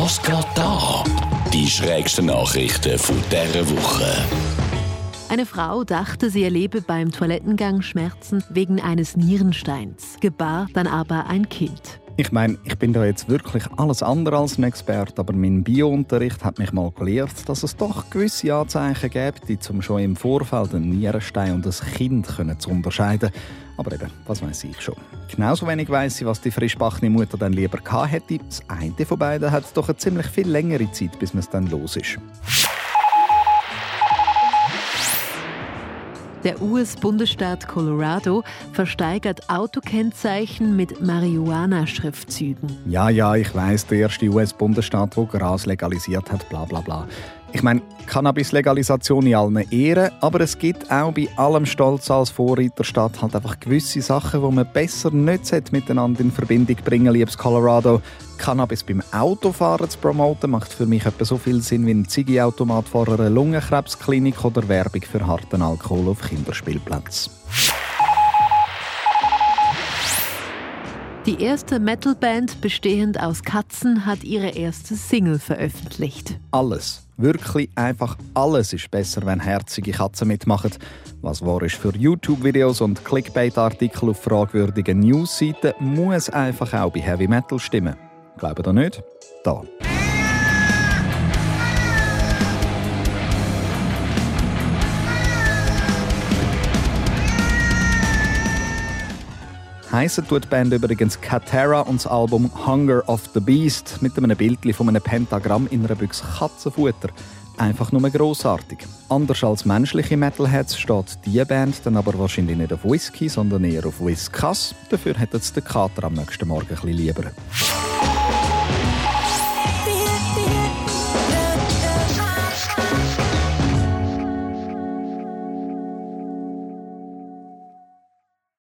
Was geht da? Die schrägsten Nachrichten von dieser Woche. Eine Frau dachte, sie erlebe beim Toilettengang Schmerzen wegen eines Nierensteins, gebar dann aber ein Kind. Ich meine, ich bin da jetzt wirklich alles andere als ein Experte, aber mein Biounterricht hat mich mal gelehrt, dass es doch gewisse Anzeichen gibt, um schon im Vorfeld einen Nierenstein und ein Kind zu unterscheiden. Aber eben, was weiß ich schon. Genauso wenig weiß ich, was die frischbachne Mutter dann lieber gehabt hätte. Das eine von beiden hat doch eine ziemlich viel längere Zeit, bis man es dann los ist. Der US-Bundesstaat Colorado versteigert Autokennzeichen mit Marihuana-Schriftzügen. Ja, ja, ich weiß, der erste US-Bundesstaat, der Gras legalisiert hat, bla bla bla. Ich meine, Cannabis-Legalisation in allen Ehren, aber es gibt auch bei allem Stolz als Vorreiterstadt halt einfach gewisse Sachen, die man besser nicht miteinander in Verbindung bringen liebes Colorado. Cannabis beim Autofahren zu promoten, macht für mich etwa so viel Sinn wie ein Ziggy-Automat vor einer Lungenkrebsklinik oder Werbung für harten Alkohol auf Kinderspielplätzen. Die erste Metalband, bestehend aus Katzen, hat ihre erste Single veröffentlicht. Alles, wirklich einfach alles ist besser, wenn herzige Katzen mitmachen. Was wahr ist für YouTube-Videos und Clickbait-Artikel auf fragwürdigen Newsseiten, muss einfach auch bei Heavy Metal stimmen. Glauben ihr nicht? Da. Heissen tut die Band übrigens Katera und das Album Hunger of the Beast mit einem Bild von einem Pentagramm in einer Büchse Katzenfutter. Einfach nur grossartig. Anders als menschliche Metalheads steht diese Band dann aber wahrscheinlich nicht auf Whisky, sondern eher auf Whiskas. Dafür hätten sie den Kater am nächsten Morgen ein bisschen lieber.